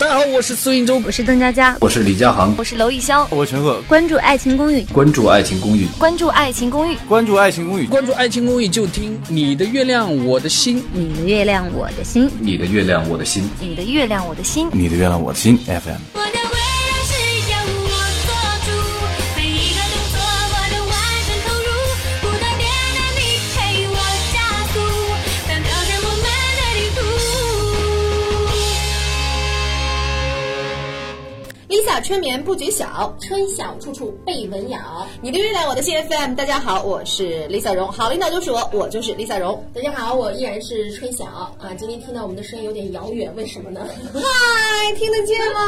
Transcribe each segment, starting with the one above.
大家好，我是苏云洲，我是邓家佳，我是李佳航，我是娄艺潇，我是陈赫。关注《爱情公寓》，关注《爱情公寓》，关注《爱情公寓》，关注《爱情公寓》，关注《爱情公寓》就听你的月亮我的心，你的月亮我的心，你的月亮我的心，你的月亮我的心，你的月亮我的心 FM。春眠不觉晓，春晓处处被蚊咬。你的月亮，我的心 FM。大家好，我是 Lisa 荣。好领导就是我，我就是 Lisa 荣。大家好，我依然是春晓啊。今天听到我们的声音有点遥远，为什么呢？嗨，听得见吗？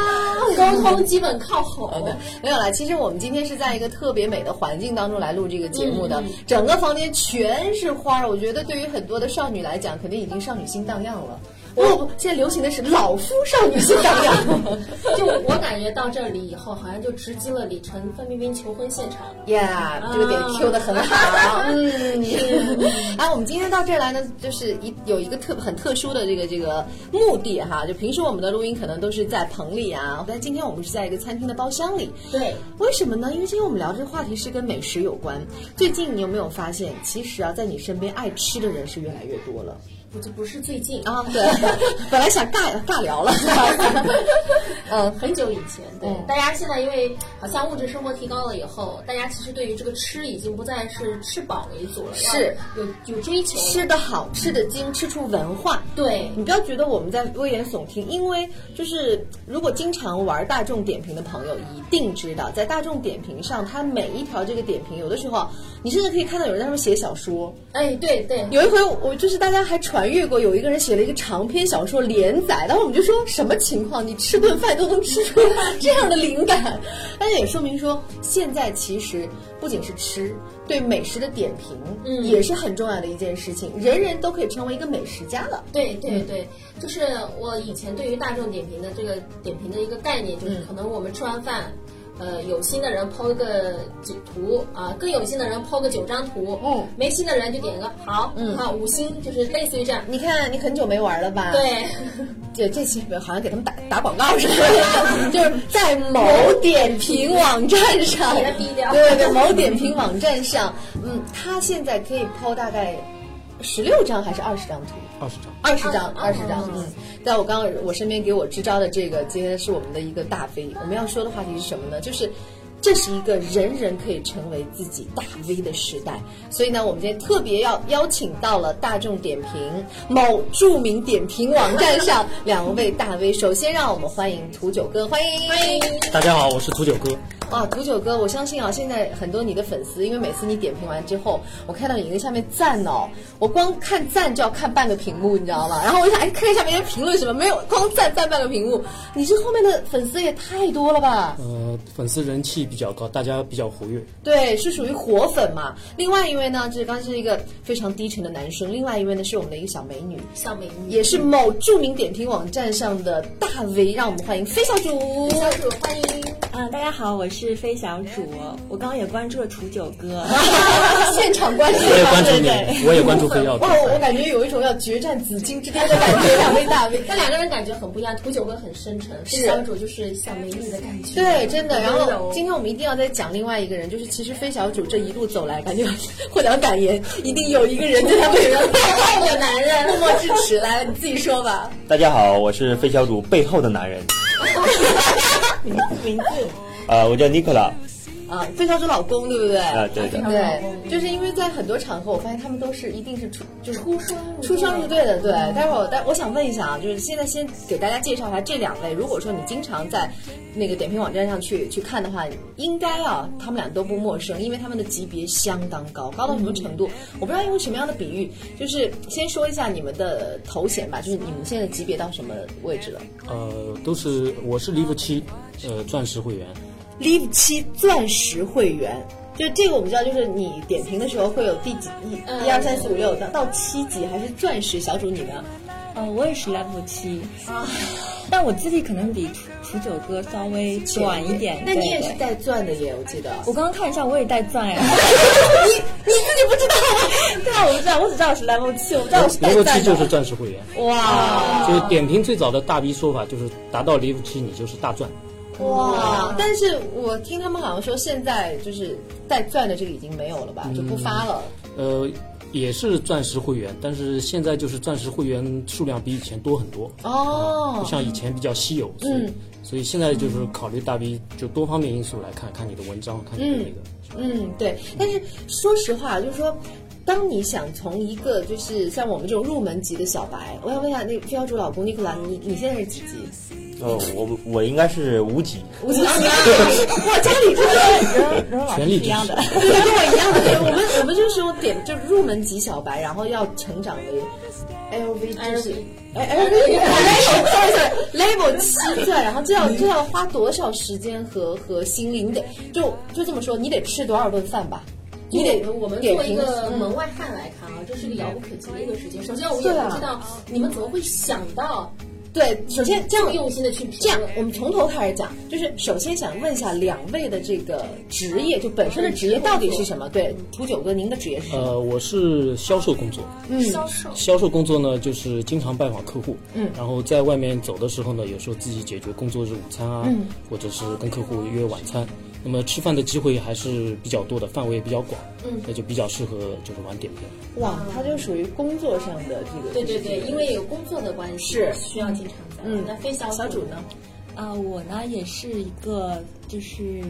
沟通基本靠吼的。没有了。其实我们今天是在一个特别美的环境当中来录这个节目的，整个房间全是花儿。我觉得对于很多的少女来讲，肯定已经少女心荡漾了。不，现在流行的是老夫少女心荡漾。就我感觉到这里以后，好像就直击了李晨、范冰冰求婚现场。Yeah，这个点 Q 的很好。嗯，啊，我们今天到这儿来呢，就是一有一个特很特殊的这个这个目的哈。就平时我们的录音可能都是在棚里啊，但今天我们是在一个餐厅的包厢里。对，为什么呢？因为今天我们聊这个话题是跟美食有关。最近你有没有发现，其实啊，在你身边爱吃的人是越来越多了。不，这 不是最近啊，对，本来想尬尬聊了 嗯，很久以前，对，大家现在因为好像物质生活提高了以后，大家其实对于这个吃已经不再是吃饱为主了，是有有追求，吃的好，吃的精，吃出文化。对你不要觉得我们在危言耸听，因为就是如果经常玩大众点评的朋友一定知道，在大众点评上，它每一条这个点评，有的时候你甚至可以看到有人在上面写小说。哎，对对，有一回我就是大家还传。传阅过有一个人写了一个长篇小说连载，然后我们就说什么情况？你吃顿饭都能吃出这样的灵感，但是也说明说现在其实不仅是吃，对美食的点评，嗯，也是很重要的一件事情。人人都可以成为一个美食家了。对对对，就是我以前对于大众点评的这个点评的一个概念，就是可能我们吃完饭。呃，有心的人抛个九图啊，更有心的人抛个九张图，嗯，没心的人就点一个好，嗯，好五星，就是类似于这样。你看，你很久没玩了吧？对，这这期好像给他们打打广告似的，就是在某点评网站上。对对，某点评网站上，嗯，他现在可以抛大概十六张还是二十张图？二十张，二十张，二十张。嗯，在我刚刚我身边给我支招的这个，今天是我们的一个大 V。我们要说的话题是什么呢？就是。这是一个人人可以成为自己大 V 的时代，所以呢，我们今天特别要邀请到了大众点评某著名点评网站上两位大 V。首先，让我们欢迎土九哥，欢迎欢迎。大家好，我是土九哥。啊，土九哥，我相信啊，现在很多你的粉丝，因为每次你点评完之后，我看到你在下面赞哦，我光看赞就要看半个屏幕，你知道吗？然后我就想，哎，看看下面人评论什么，没有，光赞赞半个屏幕。你这后面的粉丝也太多了吧？呃，粉丝人气。比较高，大家比较活跃。对，是属于活粉嘛。另外一位呢，就是刚是一个非常低沉的男生。另外一位呢，是我们的一个小美女，小美女，也是某著名点评网站上的大 V。让我们欢迎飞小主，小主欢迎。嗯，大家好，我是飞小主。我刚刚也关注了楚九哥，现场关注，我也关注你，我也关注飞小主。哇，我感觉有一种要决战紫金之巅的感觉。两位大 V，但两个人感觉很不一样。楚九哥很深沉，飞小主就是小美女的感觉。对，真的。然后今天我们。一定要再讲另外一个人，就是其实飞小主这一路走来，感觉获奖感言，一定有一个人在他背后背后的男人 默默支持。来，你自己说吧。大家好，我是飞小主背后的男人。名字名字？呃，我叫尼克拉。啊，费小主老公对不对？啊，对的。对，就是因为在很多场合，我发现他们都是一定是出就是出双出双入对的。对，待会儿，但我想问一下啊，就是现在先给大家介绍一下这两位。如果说你经常在那个点评网站上去去看的话，应该啊，他们俩都不陌生，因为他们的级别相当高，高到什么程度？我不知道用什么样的比喻，就是先说一下你们的头衔吧，就是你们现在级别到什么位置了？呃，都是我是 Live 七，呃，钻石会员。Live 七钻石会员，就这个我们知道，就是你点评的时候会有第几一、一二三四五六到到七级，还是钻石小主你呢？呃，我也是 level 七啊，但我资历可能比楚楚九哥稍微短一点。那你也是带钻的耶，我记得。我刚刚看一下，我也带钻 呀。你你自己不知道吗？对啊，我不知道，我只知道我是 level 七，我不知道我是带 level。七就是钻石会员。哇，就是点评最早的大 V 说法就是达到 level 七你就是大钻。哇！但是我听他们好像说，现在就是带钻的这个已经没有了吧，就不发了。呃，也是钻石会员，但是现在就是钻石会员数量比以前多很多，哦不，像以前比较稀有。所以嗯所以现在就是考虑大 V 就多方面因素来看，看你的文章，看你的那个。嗯，对。但是说实话，就是说。当你想从一个就是像我们这种入门级的小白，我想问一下那个飞小主老公尼克兰，你你现在是几级？哦，我我应该是无级，五级啊！我，家里就是然后老师全力一样的。跟我一样的。对，我们我们就是说点就是入门级小白，然后要成长为 LV 就是哎 LV sorry sorry level 七钻，然后这要这要花多少时间和和心力？你得就就这么说，你得吃多少顿饭吧？你得我们作为一个嗯门外汉来看啊，这是个遥不可及的一个事情。首先，我也不知道你们怎么会想到对，首先这样用心的去这样，我们从头开始讲，就是首先想问一下两位的这个职业，就本身的职业到底是什么？对，楚九哥，您的职业是什么？呃，我是销售工作。嗯，销售。销售工作呢，就是经常拜访客户，嗯然后在外面走的时候呢，有时候自己解决工作日午餐啊，嗯或者是跟客户约晚餐。那么吃饭的机会还是比较多的，范围也比较广，嗯那就比较适合就是玩点评。哇，他就属于工作上的这个，对对对，因为有工作的关系，是需要经常在。嗯那飞小小主呢？啊、我呢也是一个就是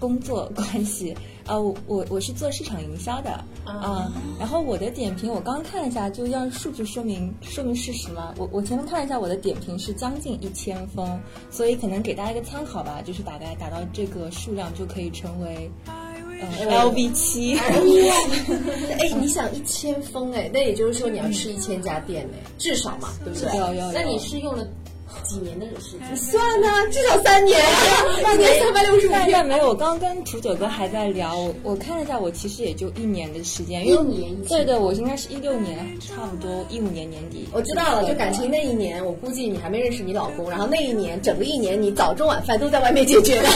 工作关系啊、我我我是做市场营销的啊、然后我的点评我刚看了一下，就让数据说明说明事实嘛。我我前面看了一下，我的点评是将近一千封，所以可能给大家一个参考吧，就是大概达到这个数量就可以成为呃 LV 七。哎，你想一千封哎，那也就是说你要吃一千家店哎，至少嘛，对不对？有有有，那你是用了几年的时间？算呢，至少三年，一年三百六十五天。没有，我刚刚跟楚九哥还在聊，我我看了一下，我其实也就一年的时间，一年对对，我应该是一六年，差不多一五年年底。我知道了，就感情那一年，我估计你还没认识你老公，然后那一年整个一年，你早中晚饭都在外面解决的。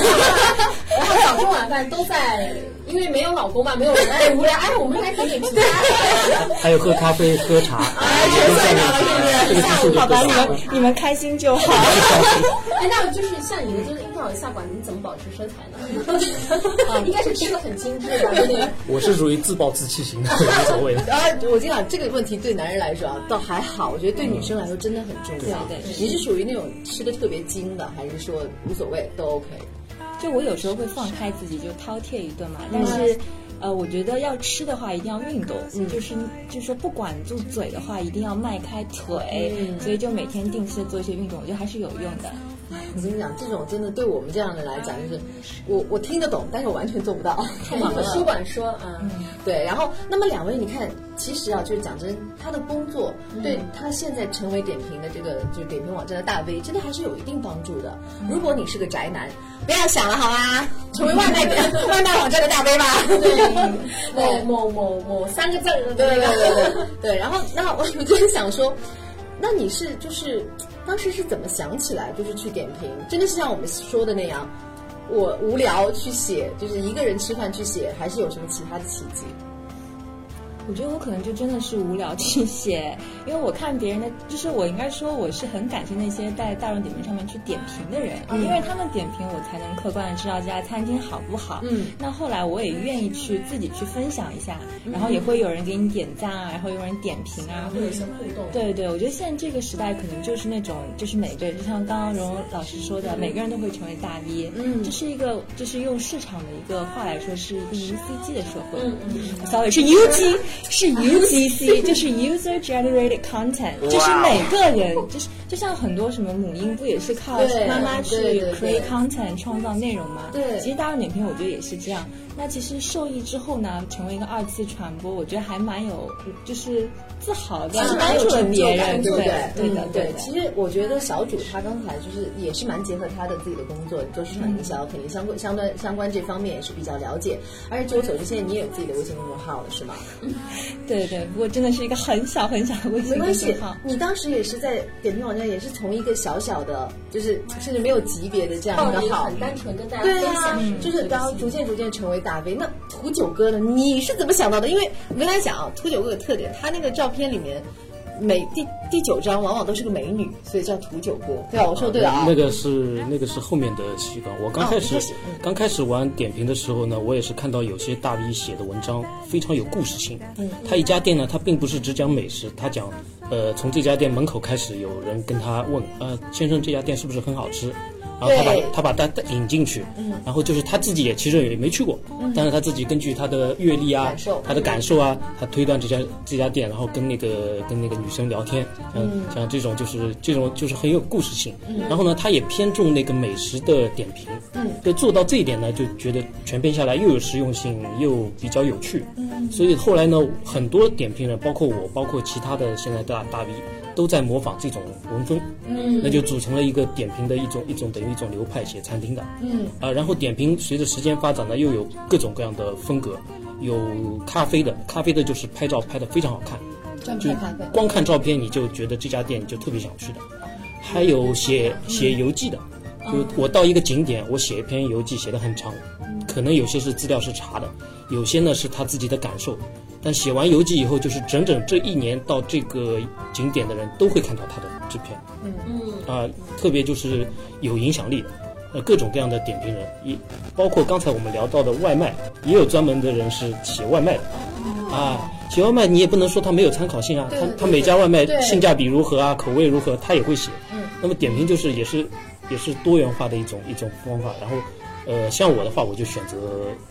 然后早中晚饭都在，因为没有老公嘛，没有人哎无聊哎，我们来点点评价。还有喝咖啡、喝茶，哎，全算上了，是不是？这个数就好吧，你们你们开心就好。哎，那就是像你们就是樱桃下馆，你怎么保持身材呢？应该是吃的很精致吧，对不对？我是属于自暴自弃型的，无所谓的。然后我跟你讲，这个问题对男人来说啊，倒还好，我觉得对女生来说真的很重要。对对你是属于那种吃的特别精的，还是说无所谓都 OK？就我有时候会放开自己，就饕餮一顿嘛。但是，呃，我觉得要吃的话，一定要运动。就是就是说，不管住嘴的话，一定要迈开腿。所以就每天定期的做一些运动，我觉得还是有用的。我跟你讲，这种真的对我们这样的来讲，就是我我听得懂，但是我完全做不到。书馆说，嗯，对，然后那么两位，你看，其实啊，就是讲真，他的工作对他现在成为点评的这个就是点评网站的大 V，真的还是有一定帮助的。如果你是个宅男，不要想了好吗？成为外卖 外卖网站的大 V 吧。对，某某某三个字对对，对对对。然后那我就是想说，那你是就是当时是怎么想起来就是去点评？真的是像我们说的那样，我无聊去写，就是一个人吃饭去写，还是有什么其他的契机？我觉得我可能就真的是无聊去写，因为我看别人的，就是我应该说我是很感谢那些在大众点评上面去点评的人，因为他们点评我才能客观的知道这家餐厅好不好。嗯，那后来我也愿意去自己去分享一下，然后也会有人给你点赞啊，然后有人点评啊，会有一些互动。对对，我觉得现在这个时代可能就是那种，就是每个人，就像刚刚蓉蓉老师说的，每个人都会成为大 V。嗯这是一个，就是用市场的一个话来说，是一个 UCG 的社会。嗯嗯 Sorry，是 UG，是 UGC，就是 User Generated Content，就是每个人，就是就像很多什么母婴不也是靠妈妈去 create content 创造内容吗？对其实大众点评我觉得也是这样。那其实受益之后呢，成为一个二次传播，我觉得还蛮有，就是自豪的，帮助了别人，对不对对？的，对的。其实我觉得小主他刚才就是也是蛮结合他的自己的工作，做市场营销，肯定相关相关相关这方面也是比较了解。而且据我所知，现在你也有自己的微信公众号了，是吗？对对，不过真的是一个很小很小的微信公没关系众号。，你当时也是在点评网站，也是从一个小小的，就是甚至没有级别的这样一个号单纯跟大家分对啊享，，就是然后逐渐逐渐成为大 V。那土九哥呢？你是怎么想到的？因为我跟大家讲啊，土九哥有特点，他那个照片里面每第第九张往往都是个美女，所以叫土九哥。对啊？我说对了啊。那个是那个是后面的习惯。我刚开始、哦嗯刚开始玩点评的时候呢，我也是看到有些大 V 写的文章非常有故事性。嗯，他一家店呢，他并不是只讲美食，他讲呃从这家店门口开始，有人跟他问呃先生这家店是不是很好吃？然后他把他把他带引进去，然后就是他自己也其实也没去过，但是他自己根据他的阅历啊，他的感受啊，他推断这家这家店，然后跟那个跟那个女生聊天，嗯，像这种就是这种就是很有故事性。然后呢，他也偏重那个美食的点评，嗯，就做到这一点呢，就觉得全篇下来又有实用性，又比较有趣。嗯，所以后来呢，很多点评人，包括我，包括其他的现在大大 V。都在模仿这种文风，嗯，那就组成了一个点评的一种一种等于一种流派，写餐厅的，嗯，啊，然后点评随着时间发展呢，又有各种各样的风格，有咖啡的，咖啡的就是拍照拍的非常好看，就专拍咖啡。光看照片你就觉得这家店你就特别想去的，还有写写游记的，就我到一个景点，我写一篇游记写的很长，可能有些是资料是查的，有些呢是他自己的感受，但写完游记以后，就是整整这一年到这个景点的人都会看到他的这篇，嗯嗯啊，特别就是有影响力的。呃，各种各样的点评人，也包括刚才我们聊到的外卖，也有专门的人是写外卖的，啊，写外卖你也不能说他没有参考性啊，他他每家外卖性价比如何啊，口味如何，他也会写。嗯，那么点评就是也是也是多元化的一种一种方法。然后，呃，像我的话，我就选择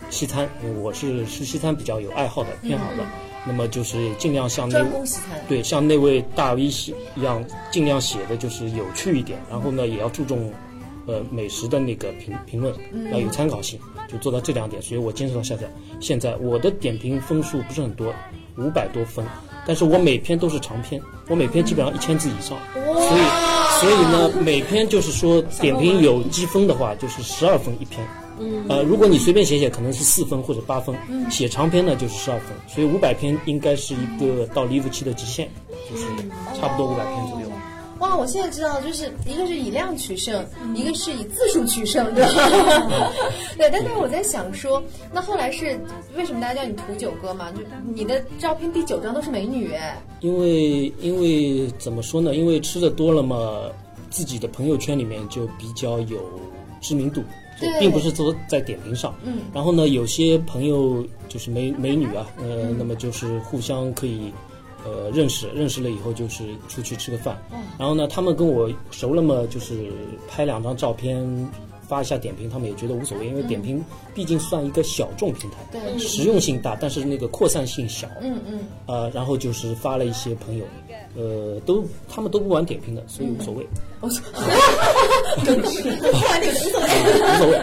西餐，因为我是吃西餐比较有爱好的偏好的。那么就是尽量像那专攻西餐。对像那位大 V 写一样，尽量写的就是有趣一点，然后呢也要注重。呃，美食的那个评评论要有参考性，就做到这两点，所以我坚持到现在。现在我的点评分数不是很多，五百多分，但是我每篇都是长篇，我每篇基本上一千字以上，所以所以呢，每篇就是说点评有积分的话，就是十二分一篇。嗯呃，如果你随便写写，可能是四分或者八分，嗯写长篇呢就是十二分，所以五百篇应该是一个到 live 期的极限，就是差不多五百篇左右。哇，我现在知道，就是一个是以量取胜，一个是以字数取胜，对吧？对，但是我在想说，那后来是为什么大家叫你图九哥嘛？就你的照片第九张都是美女，哎，因为因为怎么说呢？因为吃的多了嘛，自己的朋友圈里面就比较有知名度，并不是说在点评上。嗯。然后呢，有些朋友就是美美女啊，呃，那么就是互相可以。呃，认识认识了以后，就是出去吃个饭，然后呢，他们跟我熟了嘛，就是拍两张照片，发一下点评，他们也觉得无所谓，因为点评毕竟算一个小众平台，对。实用性大，但是那个扩散性小，嗯嗯，呃，然后就是发了一些朋友，呃，都他们都不玩点评的，所以无所谓，无所谓。无所谓。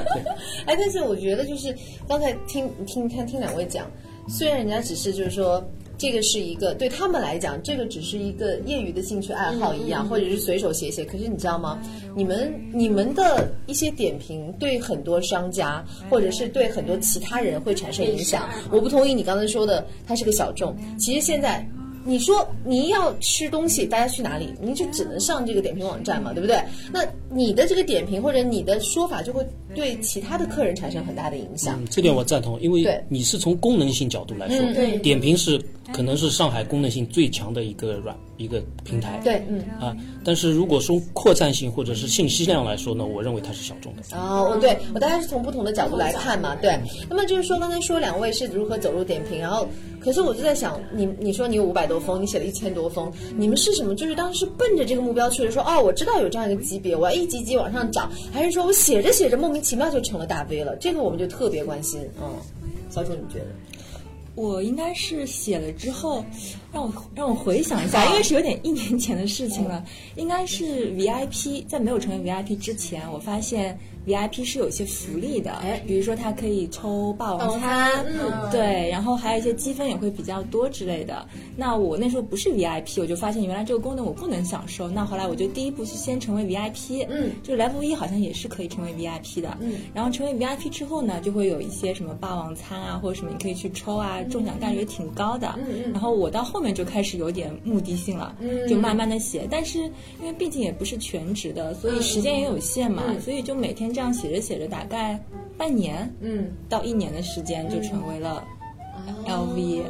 哎，但是我觉得就是刚才听听听听两位讲，虽然人家只是就是说这个是一个对他们来讲，这个只是一个业余的兴趣爱好一样，或者是随手写写。可是你知道吗？你们你们的一些点评对很多商家或者是对很多其他人会产生影响。我不同意你刚才说的，它是个小众。其实现在。你说你要吃东西，大家去哪里？你就只能上这个点评网站嘛，对不对？那你的这个点评或者你的说法，就会对其他的客人产生很大的影响。嗯，这点我赞同，因为你是从功能性角度来说，嗯对点评是可能是上海功能性最强的一个软一个平台，对，嗯。啊，但是如果说扩散性或者是信息量来说呢，我认为它是小众的。哦，我对我大概是从不同的角度来看嘛，对。那么就是说，刚才说两位是如何走入点评，然后，可是我就在想，你你说你有五百多封，你写了一千多封，你们是什么？就是当时是奔着这个目标去的，说哦，我知道有这样一个级别，我要一级级往上涨，还是说我写着写着莫名其妙就成了大 V 了？这个我们就特别关心。嗯，小主你觉得？我应该是写了之后，让我让我回想一下，因为是有点一年前的事情了，应该是 VIP，在没有成为 VIP 之前，我发现。VIP 是有一些福利的，哎，比如说它可以抽霸王餐，嗯，对，然后还有一些积分也会比较多之类的。那我那时候不是 VIP，我就发现原来这个功能我不能享受。那后来我就第一步是先成为 VIP，嗯，就 Level 一好像也是可以成为 VIP 的，嗯，然后成为 VIP 之后呢，就会有一些什么霸王餐啊或者什么你可以去抽啊，中奖概率也挺高的，嗯嗯，然后我到后面就开始有点目的性了，嗯，就慢慢的写，但是因为毕竟也不是全职的，所以时间也有限嘛，所以就每天。这样写着写着，大概半年，嗯，到一年的时间就成为了 LV。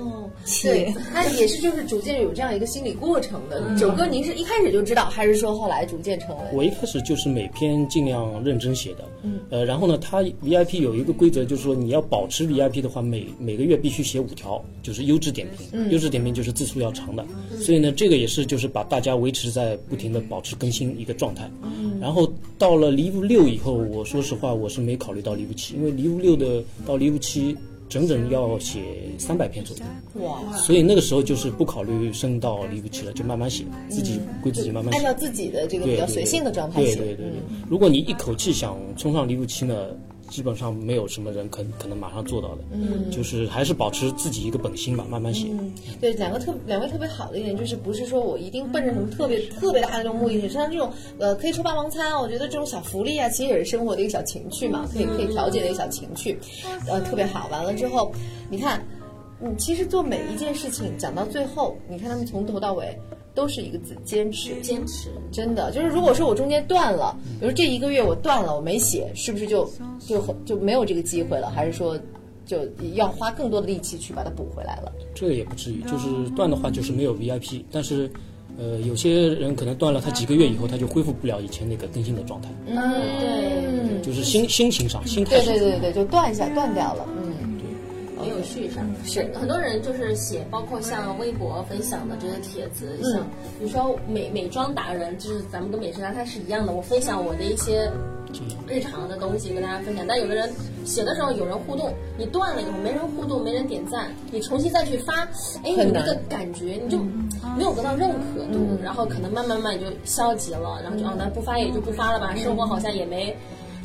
对，那也是就是逐渐有这样一个心理过程的。九哥，您是一开始就知道，还是说后来逐渐成为？我一开始就是每篇尽量认真写的。嗯，呃，然后呢，它 VIP 有一个规则，就是说你要保持 VIP 的话，每每个月必须写五条，就是优质点评。嗯，优质点评就是字数要长的。所以呢，这个也是就是把大家维持在不停的保持更新一个状态。嗯，然后到了 Live 六以后，我说实话，我是没考虑到 Live 七，因为 Live 六的到 Live 七。整整要写三百篇左右，哇！所以那个时候就是不考虑升到离不起了，就慢慢写，自己归自己慢慢写，按照自己的这个比较随性的状态写。对对对对，如果你一口气想冲上离不期呢？基本上没有什么人可可能马上做到的，嗯，就是还是保持自己一个本心吧，慢慢写。嗯，对，两个特两位特别好的一点就是，不是说我一定奔着什么特别特别大的那种目的，像这种呃可以抽霸王餐啊，我觉得这种小福利啊，其实也是生活的一个小情趣嘛，可以可以调节的一个小情趣，呃，特别好。完了之后，你看，你，其实做每一件事情讲到最后，你看他们从头到尾。都是一个字，坚持。坚持，真的就是，如果说我中间断了，比如这一个月我断了，我没写，是不是就就很就没有这个机会了？还是说，就要花更多的力气去把它补回来了？这个也不至于，就是断的话就是没有 VIP，但是，呃，有些人可能断了，他几个月以后他就恢复不了以前那个更新的状态。嗯，对，就是心心情上，心态上。对对对对，就断一下，断掉了。嗯。续上，是很多人就是写，包括像微博分享的这些帖子，像比如说美美妆达人，就是咱们跟美食家他是一样的，我分享我的一些日常的东西跟大家分享。但有的人写的时候有人互动，你断了以后没人互动，没人点赞，你重新再去发，哎，你那个感觉你就没有得到认可度，然后可能慢慢慢就消极了，然后就哦，那不发也就不发了吧，生活好像也没。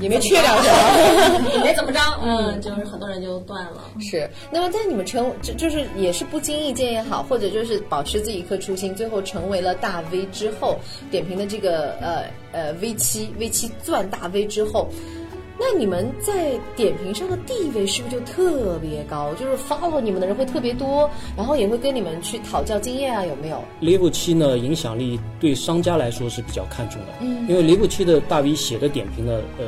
也没缺了什么，也没怎么着，嗯，就是很多人就断了。是，那么在你们成，就就是也是不经意间也好，或者就是保持自己一颗初心，最后成为了大 V 之后，点评的这个呃呃 V 七 V 七钻大 V 之后。那你们在点评上的地位是不是就特别高？就是 follow 你们的人会特别多，然后也会跟你们去讨教经验啊？有没有？Level 七呢，影响力对商家来说是比较看重的，嗯，因为 Level 七的大 V 写的点评呢，呃，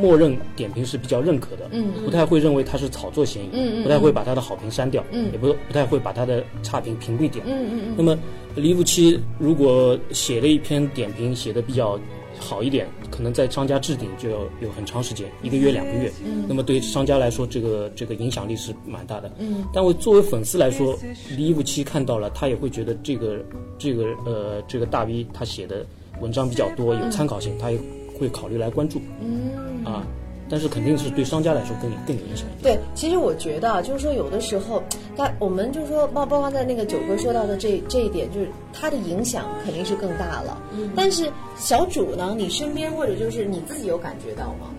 默认点评是比较认可的，嗯，不太会认为它是炒作嫌疑，嗯不太会把它的好评删掉，嗯，也不不太会把它的差评屏蔽掉，嗯嗯嗯。那么 Level 七如果写了一篇点评，写的比较。好一点，可能在商家置顶就要有很长时间，一个月两个月。嗯，那么对商家来说，这个这个影响力是蛮大的。嗯，但我作为粉丝来说，李武七看到了，他也会觉得这个这个呃这个大 V 他写的文章比较多，有参考性，他也会考虑来关注。嗯，啊。但是肯定是对商家来说更更有影响。对，其实我觉得就是说，有的时候，他我们就是说，包包括在那个九哥说到的这这一点，就是它的影响肯定是更大了。嗯。但是小主呢，你身边或者就是你自己有感觉到吗？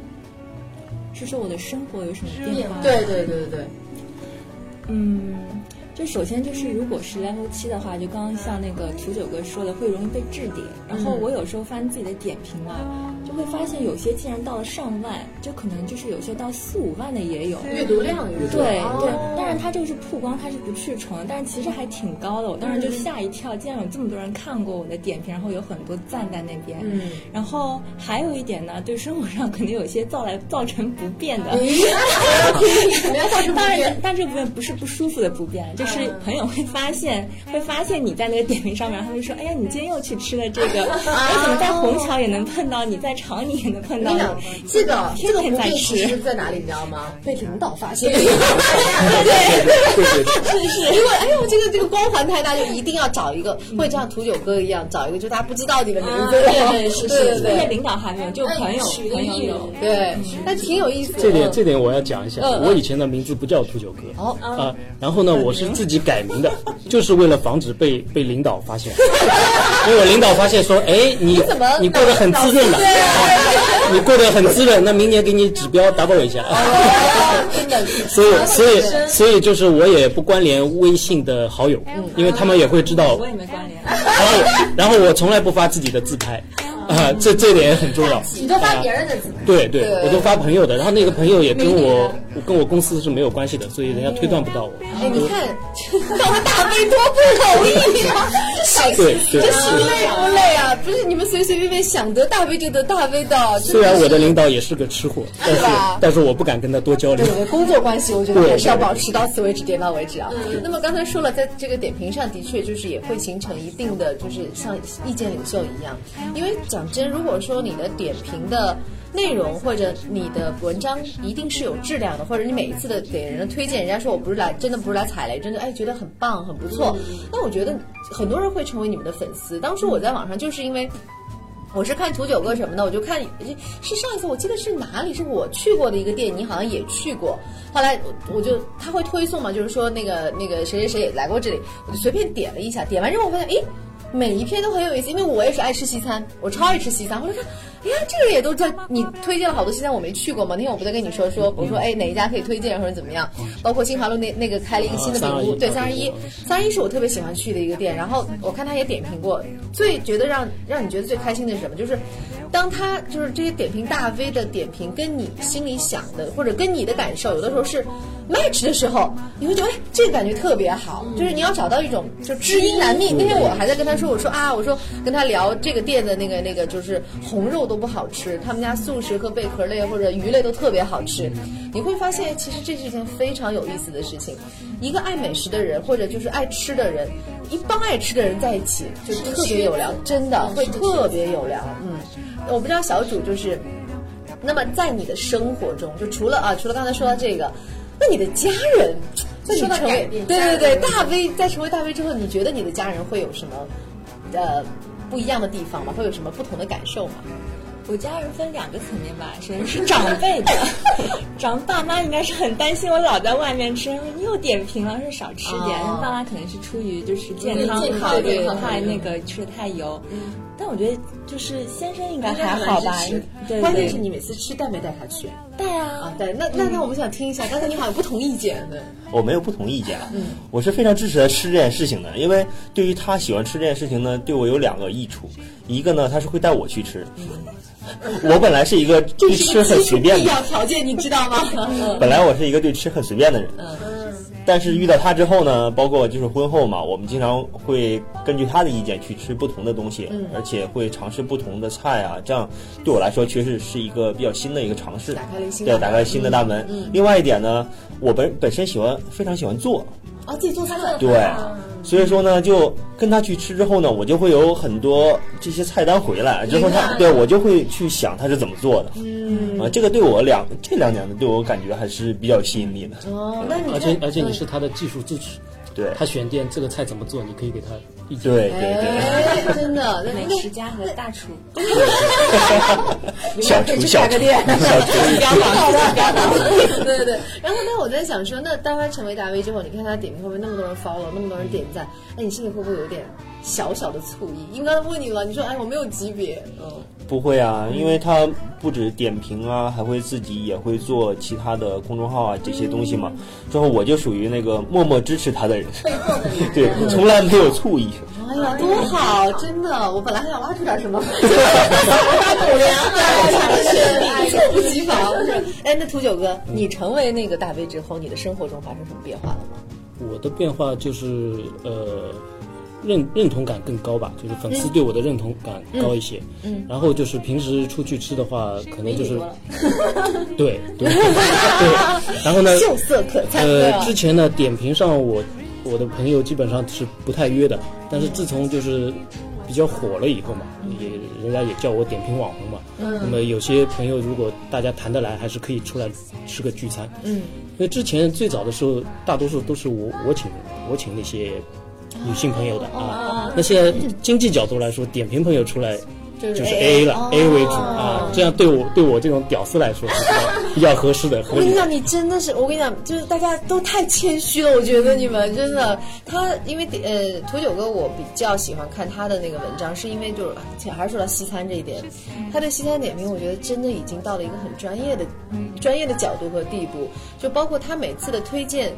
是说我的生活有什么变化？对对对对对。嗯。就首先就是，如果是 level 七的话，就刚刚像那个土九哥说的，会容易被置顶。然后我有时候翻自己的点评啊，就会发现有些竟然到了上万，就可能就是有些到四五万的也有。阅读量对对，当然它这个是曝光，它是不去重，但是其实还挺高的。我当时就吓一跳，竟然有这么多人看过我的点评，然后有很多赞在那边。嗯。然后还有一点呢，对生活上肯定有些造来造成不便的。当然，但这部分不是不舒服的不便。就是朋友会发现，会发现你在那个点评上面，他们说：“哎呀，你今天又去吃了这个，哎，怎么在虹桥也能碰到你，在厂里也能碰到你？这个天天在吃，在哪里你知道吗？被领导发现。对对是是，因为哎呦，这个这个光环太大，就一定要找一个，会像土九哥一样，找一个就大家不知道你的名字。对对是是，因为领导还没有，就朋友朋友有。对，那挺有意思。这点这点我要讲一下，我以前的名字不叫土九哥。哦啊，然后呢，我是。自己改名的，就是为了防止被被领导发现。因为我领导发现说，哎，你怎么你过得很滋润了，啊 你过得很滋润，那明年给你指标 double 一下。真的，所以，所以，所以就是我也不关联微信的好友，因为他们也会知道我。也没关联。然后，然后我从来不发自己的自拍，啊，这这点也很重要。你都发别人的自拍，对对，我都发朋友的，然后那个朋友也跟我跟我公司是没有关系的，所以人家推断不到我。哎，你看，当个大 V 多不容易啊、这对对这心累不累啊？不是你们随随便便想得大 V 就得大 V 的。虽然我的领导也是个吃货，但是但是我不敢跟他多交流对。对，工作关系我觉得对还是要保持到此为止，点到为止啊。那么刚才说了，在这个点评上的确就是也会形成一定的，就是像意见领袖一样。因为讲真，如果说你的点评的内容或者你的文章一定是有质量的，或者你每一次的给人的推荐，人家说我不是来真的不是来踩雷，真的哎觉得很棒很不错，那我觉得很多人会成为你们的粉丝。当初我在网上就是因为。我是看图九哥什么的，我就看是上一次我记得是哪里，是我去过的一个店，你好像也去过。后来我我就他会推送嘛，就是说那个那个谁谁谁也来过这里，我就随便点了一下，点完之后我发现，诶，每一篇都很有意思，因为我也是爱吃西餐，我超爱吃西餐。我就看，哎呀，这个也都在你推荐了好多现在，我没去过嘛。那天我不在跟你说说，我说哎哪一家可以推荐或者怎么样，包括新华路那那个开了一个新的啊饼屋，321对三十一，三十一是我特别喜欢去的一个店。然后我看他也点评过，最觉得让让你觉得最开心的是什么？就是当他就是这些点评大 V 的点评跟你心里想的或者跟你的感受，有的时候是 match 的时候，你会觉得哎这个感觉特别好，就是你要找到一种就知音难觅。那天我还在跟他说，我说啊，我说跟他聊这个店的那个那个就是红肉都不好吃，他们家素食和贝壳类或者鱼类都特别好吃。你会发现，其实这是一件非常有意思的事情。一个爱美食的人，或者就是爱吃的人，一帮爱吃的人在一起，就特别有聊，真的会特别有聊。嗯，我不知道小主就是，那么在你的生活中，就除了啊，除了刚才说到这个，那你的家人，在你成为对对对大 V，在成为大 V 之后，你觉得你的家人会有什么呃不一样的地方吗？会有什么不同的感受吗？我家人分两个层面吧，首先是长辈的，长爸妈应该是很担心我老在外面吃，你又点评了，说少吃点。哦爸妈可能是出于就是健康考虑，怕那个吃的太油。但我觉得就是先生应该还好吧，对关键是你每次吃带没带他去带啊啊？带那那那我们想听一下，刚才你好像不同意见对。我没有不同意见，嗯我是非常支持他吃这件事情的，因为对于他喜欢吃这件事情呢，对我有两个益处，一个呢，他是会带我去吃，我本来是一个对吃很随便的必的，要条件，你知道吗？本来我是一个对吃很随便的人，但是遇到他之后呢，包括就是婚后嘛，我们经常会根据他的意见去吃不同的东西，而且会尝试不同的菜啊，这样对我来说确实是一个比较新的一个尝试，打开了新大对，打开了新的大门。另外一点呢，我本本身喜欢非常喜欢做，啊，自己做菜对，所以说呢，就跟他去吃之后呢，我就会有很多这些菜单回来，之后他对我就会去想他是怎么做的，嗯，啊，这个对我两这两点呢，对我感觉还是比较有吸引力的，哦，那你而且而且你是他的技术支持，对，他选店这个菜怎么做，你可以给他意见。对对对，哎，真的，那美食家和大厨。小厨小厨开个店，小厨，挺好的，的。对对对。然后呢，我在想说，那当他成为大 V 之后，你看他点评会不会那么多人 follow，那么多人点赞？哎，你心里会不会有点小小的醋意？应该问你了，你说哎我没有级别，嗯，不会啊，因为他不止点评啊，还会自己也会做其他的公众号啊这些东西嘛。之后我就属于那个默默支持他的人，对，从来没有醋意。哎呀，多好，真的！我本来还想挖出点什么，挖狗粮，哎，猝不及防。哎，那土九哥，你成为那个大 V 之后，你的生活中发生什么变化了吗？我的变化就是呃，认认同感更高吧，就是粉丝对我的认同感高一些。嗯，然后就是平时出去吃的话，可能就是 对对 对，然后呢，秀色可餐，呃，之前呢点评上我我的朋友基本上是不太约的，但是自从就是比较火了以后嘛，也人家也叫我点评网红嘛。嗯。那么有些朋友如果大家谈得来，还是可以出来吃个聚餐。嗯。因为之前最早的时候，大多数都是我我请我请那些女性朋友的啊。那现在经济角度来说，点评朋友出来。就是 A A 了，A 为主啊，这样对我对我这种屌丝来说 是比较合适的。我跟你讲，你真的是，我跟你讲，就是大家都太谦虚了。我觉得你们真的，他因为呃，土九哥我比较喜欢看他的那个文章，是因为就是还是说到西餐这一点，他对西餐点评，我觉得真的已经到了一个很专业的、专业的角度和地步。就包括他每次的推荐，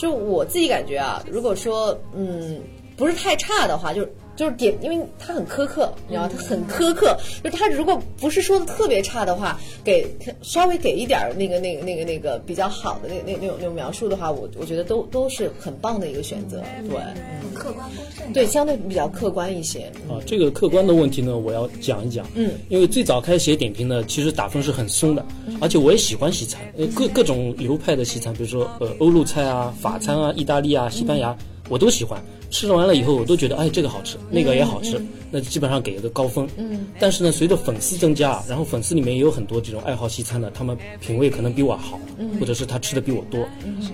就我自己感觉啊，如果说嗯不是太差的话，就是。就是点，因为他很苛刻，你知道，他很苛刻。就他如果不是说的特别差的话，给他稍微给一点儿那个、那个、那个、那个比较好的那那那种那种描述的话，我我觉得都都是很棒的一个选择。对，很客观公正。对，相对比较客观一些。啊，这个客观的问题呢，我要讲一讲。嗯，因为最早开始写点评呢，其实打分是很松的，而且我也喜欢西餐，呃，各各种流派的西餐，比如说呃欧陆菜啊、法餐啊、意大利啊、西班牙，我都喜欢。吃完了以后，我都觉得哎，这个好吃，那个也好吃，那基本上给一个高分。嗯。但是呢，随着粉丝增加，然后粉丝里面也有很多这种爱好西餐的，他们品味可能比我好，或者是他吃的比我多。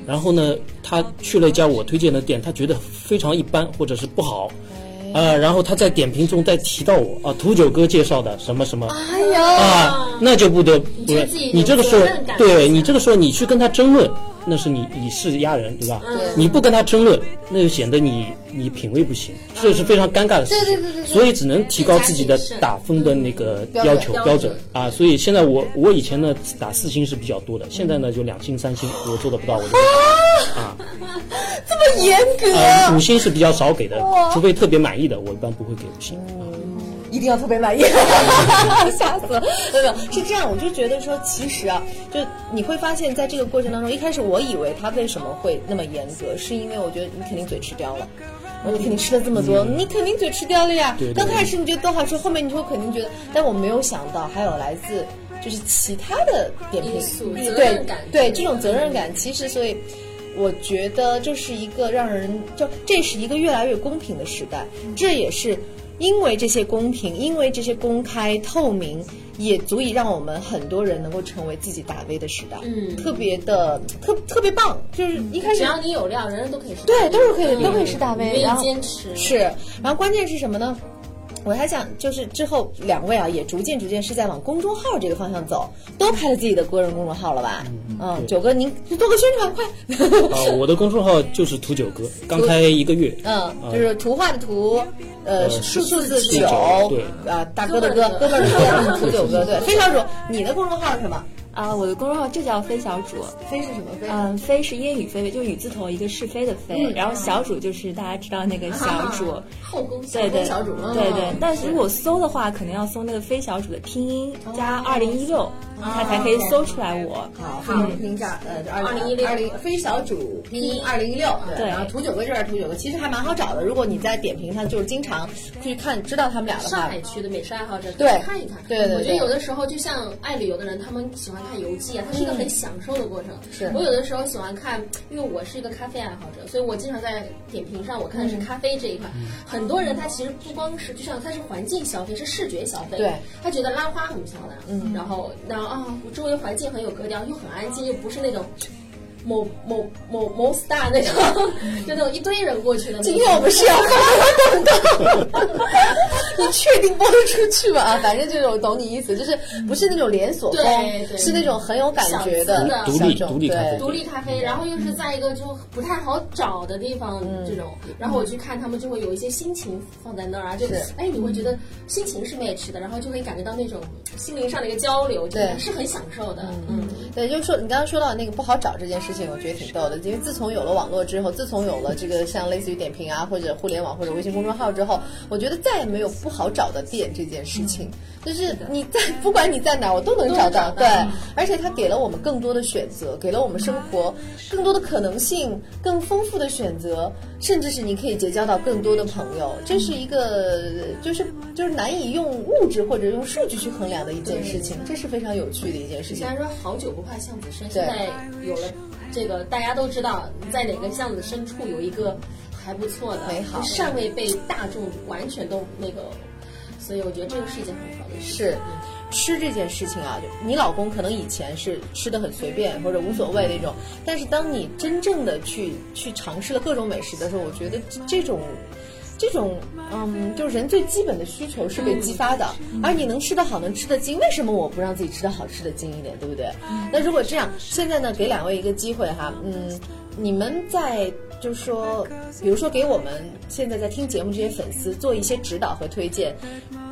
然后呢，他去了一家我推荐的店，他觉得非常一般，或者是不好。呃，然后他在点评中再提到我啊，土九哥介绍的什么什么，哎呀，啊，那就不得不，你这个时候，对你这个时候你去跟他争论，那是你以势压人，对吧？你不跟他争论，那就显得你你品味不行，这是非常尴尬的事情。对对对对。所以只能提高自己的打分的那个要求标准。啊。所以现在我我以前呢打四星是比较多的，现在呢就两星三星，我做的不到，我就啊，这么严格。啊，五星是比较少给的，除非特别满意的，我一般不会给五星。一定要特别满意，吓死了！没有，是这样，我就觉得说，其实啊，就你会发现在这个过程当中，一开始我以为他为什么会那么严格，是因为我觉得你肯定嘴吃刁了，然后你肯定吃了这么多，你肯定嘴吃刁了呀。刚开始你觉得都好吃，后面你就会肯定觉得，但我没有想到还有来自就是其他的点评，对对，这种责任感，其实所以。我觉得这是一个让人就这是一个越来越公平的时代，这也是因为这些公平，因为这些公开透明，也足以让我们很多人能够成为自己大 V 的时代。嗯，特别的特特别棒，就是一开始只要你有料，人人都可以是对，都是可以都可以是大 V，然后坚持。是，然后关键是什么呢？我还想，就是之后两位啊，也逐渐逐渐是在往公众号这个方向走，都开了自己的个人公众号了吧？嗯，九哥，您做个宣传快。啊，我的公众号就是图九哥，刚开一个月。嗯，就是图画的图，呃，数数字九，对啊，大哥的哥，哥们儿的哥，图九哥，对。非常主，你的公众号是什么？啊，我的公众号就叫飞小主，飞是什么飞？嗯，飞是烟雨飞，就雨字头一个是非的非，然后小主就是大家知道那个小主，后宫对对小主，对对。但是如果搜的话，可能要搜那个飞小主的拼音加二零一六，它才可以搜出来我。好，好，拼音加呃二零一六，二零飞小主拼音二零一六，对。然后图九哥这边图九哥，其实还蛮好找的。如果你在点评上就是经常去看，知道他们俩的话，上海区的美食爱好者，对，看一看。对对对。我觉得有的时候就像爱旅游的人，他们喜欢看游记啊，它是一个很享受的过程。是我有的时候喜欢看，因为我是一个咖啡爱好者，所以我经常在点评上我看的是咖啡这一块。很多人他其实不光是，就像他是环境消费，是视觉消费。对，他觉得拉花很漂亮，嗯，然后然后啊，周围环境很有格调，又很安静，又不是那种。某某某某 star 那种，就那种一堆人过去的。今天我们是要发动的，你确定播得出去吗？啊，反正就是我懂你意思，就是不是那种连锁风，是那种很有感觉的独立独立咖啡。独立咖啡，然后又是在一个就不太好找的地方，这种。然后我去看他们，就会有一些心情放在那儿啊，就哎，你会觉得心情是 match 的，然后就会感觉到那种心灵上的一个交流，对，是很享受的。嗯，对，就是说你刚刚说到那个不好找这件事情。我觉得挺逗的，因为自从有了网络之后，自从有了这个像类似于点评啊，或者互联网或者微信公众号之后，我觉得再也没有不好找的店这件事情。就是你在不管你在哪，我都能找到。对，而且它给了我们更多的选择，给了我们生活更多的可能性，更丰富的选择，甚至是你可以结交到更多的朋友。这是一个就是就是难以用物质或者用数据去衡量的一件事情，这是非常有趣的一件事情。虽然说好久不怕巷子深，现在有了。这个大家都知道，在哪个巷子深处有一个还不错的，美好，尚未被大众完全都那个，所以我觉得这个是一件很好的事。吃这件事情啊，你老公可能以前是吃的很随便或者无所谓那种，但是当你真正的去去尝试了各种美食的时候，我觉得这种这种嗯，就是人最基本的需求是被激发的，而你能吃得好，能吃得精，为什么我不让自己吃得好，吃得精一点，对不对？那如果这样，现在呢，给两位一个机会哈，嗯，你们在就是说，比如说给我们现在在听节目这些粉丝做一些指导和推荐，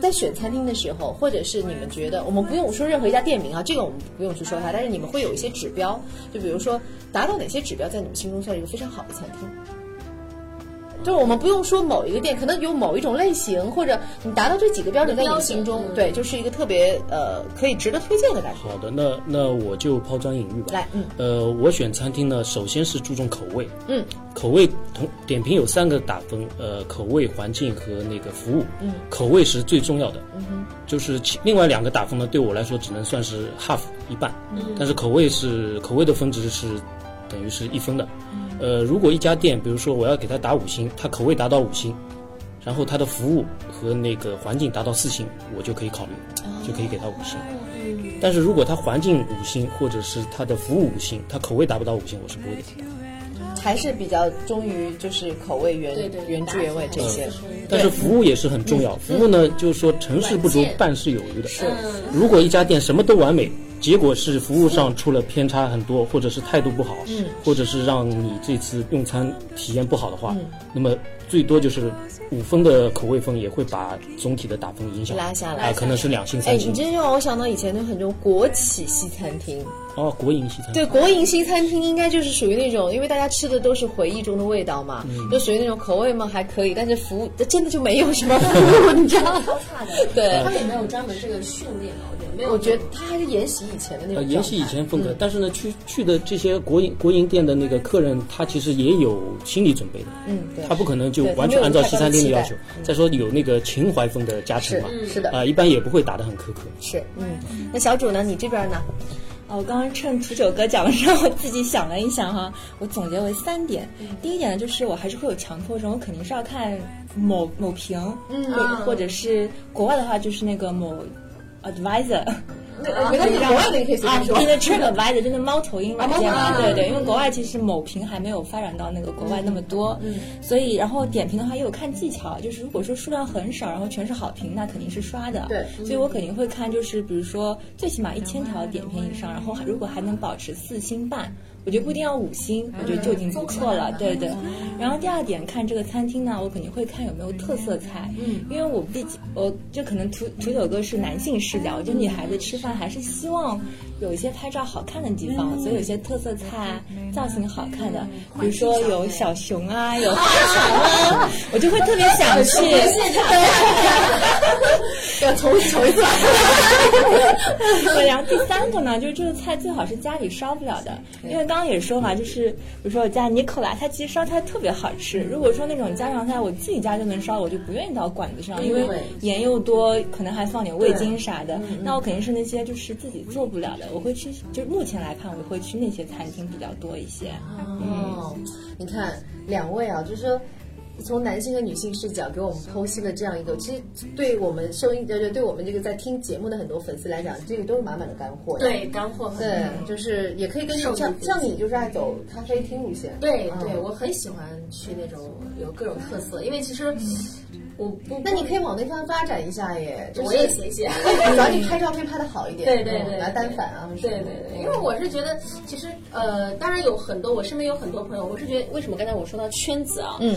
在选餐厅的时候，或者是你们觉得我们不用说任何一家店名啊，这个我们不用去说它，但是你们会有一些指标，就比如说达到哪些指标，在你们心中算是一个非常好的餐厅。就是我们不用说某一个店，可能有某一种类型，或者你达到这几个标准，在你心中，对，就是一个特别呃可以值得推荐的感觉。好的，那那我就抛砖引玉吧。来，嗯，呃，我选餐厅呢，首先是注重口味，嗯，口味同点评有三个打分，呃，口味、环境和那个服务，嗯，口味是最重要的，嗯哼，就是另外两个打分呢，对我来说只能算是 half 一半，嗯，但是口味是口味的分值是等于是一分的。呃，如果一家店，比如说我要给它打五星，它口味达到五星，然后它的服务和那个环境达到四星，我就可以考虑，就可以给它五星。但是如果它环境五星，或者是它的服务五星，它口味达不到五星，我是不会给它打。还是比较忠于就是口味原对对原汁原味这些。但是服务也是很重要，服务呢，就是说成事不足败事有余的。是，如果一家店什么都完美，结果是服务上出了偏差很多，或者是态度不好，嗯，或者是让你这次用餐体验不好的话，那么最多就是五分的口味分也会把总体的打分影响拉下来哎，可能是两星哎，三星。你这就让我想到以前的很多国企西餐厅。哦，国营西餐对，国营西餐厅应该就是属于那种，因为大家吃的都是回忆中的味道嘛，嗯就属于那种口味嘛还可以，但是服务这真的就没有什么 服务，你知道吗？对，他们也没有专门这个训练嘛，我觉得没有。我觉得他还是沿袭以前的那呃，种。沿袭以前风格，但是呢，去去的这些国营国营店的那个客人，他其实也有心理准备的，嗯，对，他不可能就完全按照西餐厅的要求。再说有那个情怀风的加成嘛，是是的啊，一般也不会打得很苛刻。是，嗯，那小主呢？你这边呢？哦，我刚刚趁土九哥讲的时候，我自己想了一想哈，我总结为三点。第一点呢，就是我还是会有强迫症，我肯定是要看某某评，或者是国外的话就是那个某 advisor。我觉得你国外的也可以随啊便说。，in the trip advisor 真的猫头鹰软件嘛，啊猫头鹰对对，因为国外其实某评还没有发展到那个国外那么多，嗯，所以然后点评的话也有看技巧，就是如果说数量很少，然后全是好评，那肯定是刷的，对所以我肯定会看，就是比如说最起码一千条点评以上，然后还如果还能保持四星半。我觉得不一定要五星，我觉得就已经不错了。对对，然后第二点看这个餐厅呢，我肯定会看有没有特色菜，嗯，因为我毕竟我这可能土土九哥是男性视角，我觉得女孩子吃饭还是希望有一些拍照好看的地方，所以有些特色菜造型好看的，比如说有小熊啊，有花肠啊，我就会特别想去。要重重一次。对，然后第三个呢，就是这个菜最好是家里烧不了的，因为刚刚也说嘛，就是比如说我家尼可拉，他其实烧菜特别好吃。如果说那种家常菜我自己家就能烧，我就不愿意到馆子上，因为盐又多，可能还放点味精啥的。那我肯定是那些就是自己做不了的，我会去，就目前来看，我会去那些餐厅比较多一些。哦，你看两位啊，就是说。从男性和女性视角给我们剖析了这样一个，其实对我们收音呃对我们这个在听节目的很多粉丝来讲，这个都是满满的干货。对干货很对，就是也可以跟像受益匪像你就是爱走咖啡厅路线。嗯对对，我很喜欢去那种有各种特色，因为其实我不，那你可以往那方面发展一下耶。就是我也写写。只要你拍照片拍的好一点，对对对，嗯拿单反啊，对对对，因为我是觉得，其实呃，当然有很多，我身边有很多朋友，我是觉得为什么刚才我说到圈子啊，嗯，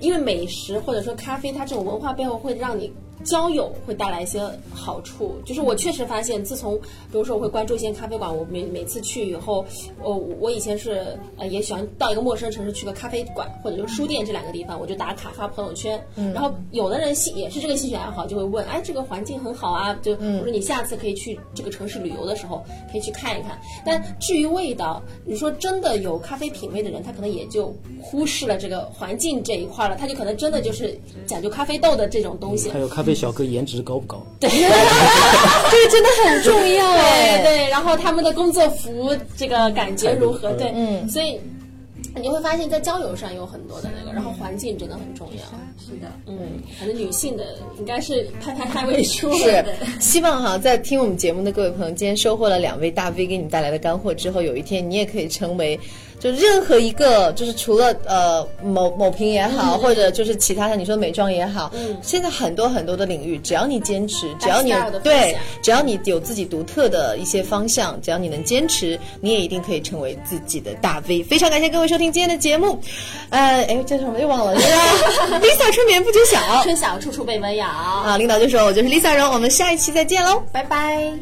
因为美食或者说咖啡，它这种文化背后会让你。交友会带来一些好处，就是我确实发现，自从比如说我会关注一些咖啡馆，我每每次去以后，哦，我以前是呃也喜欢到一个陌生城市去个咖啡馆或者就是书店这两个地方，我就打卡发朋友圈，然后有的人兴也是这个兴趣爱好，就会问，哎，这个环境很好啊，就我说你下次可以去这个城市旅游的时候可以去看一看。但至于味道，你说真的有咖啡品味的人，他可能也就忽视了这个环境这一块了，他就可能真的就是讲究咖啡豆的这种东西还。有咖啡小哥颜值高不高？对 这个真的很重要 哎。对对，然后他们的工作服这个感觉如何？对，嗯所以你会发现在交友上有很多的那个，然后环境真的很重要。是的，嗯，反正女性的应该是拍拍拍为主。是，希望哈，在听我们节目的各位朋友，今天收获了两位大 V 给你带来的干货之后，有一天你也可以成为。就任何一个，就是除了呃某某瓶也好，或者就是其他的，你说美妆也好，嗯，现在很多很多的领域，只要你坚持，只要你对，只要你有自己独特的一些方向，只要你能坚持，你也一定可以成为自己的大 V。非常感谢各位收听今天的节目，呃，哎，叫什么又忘了？Lisa 春眠不觉晓，春晓处处被蚊咬啊！领导就说我就是 Lisa 荣，我们下一期再见喽，拜拜。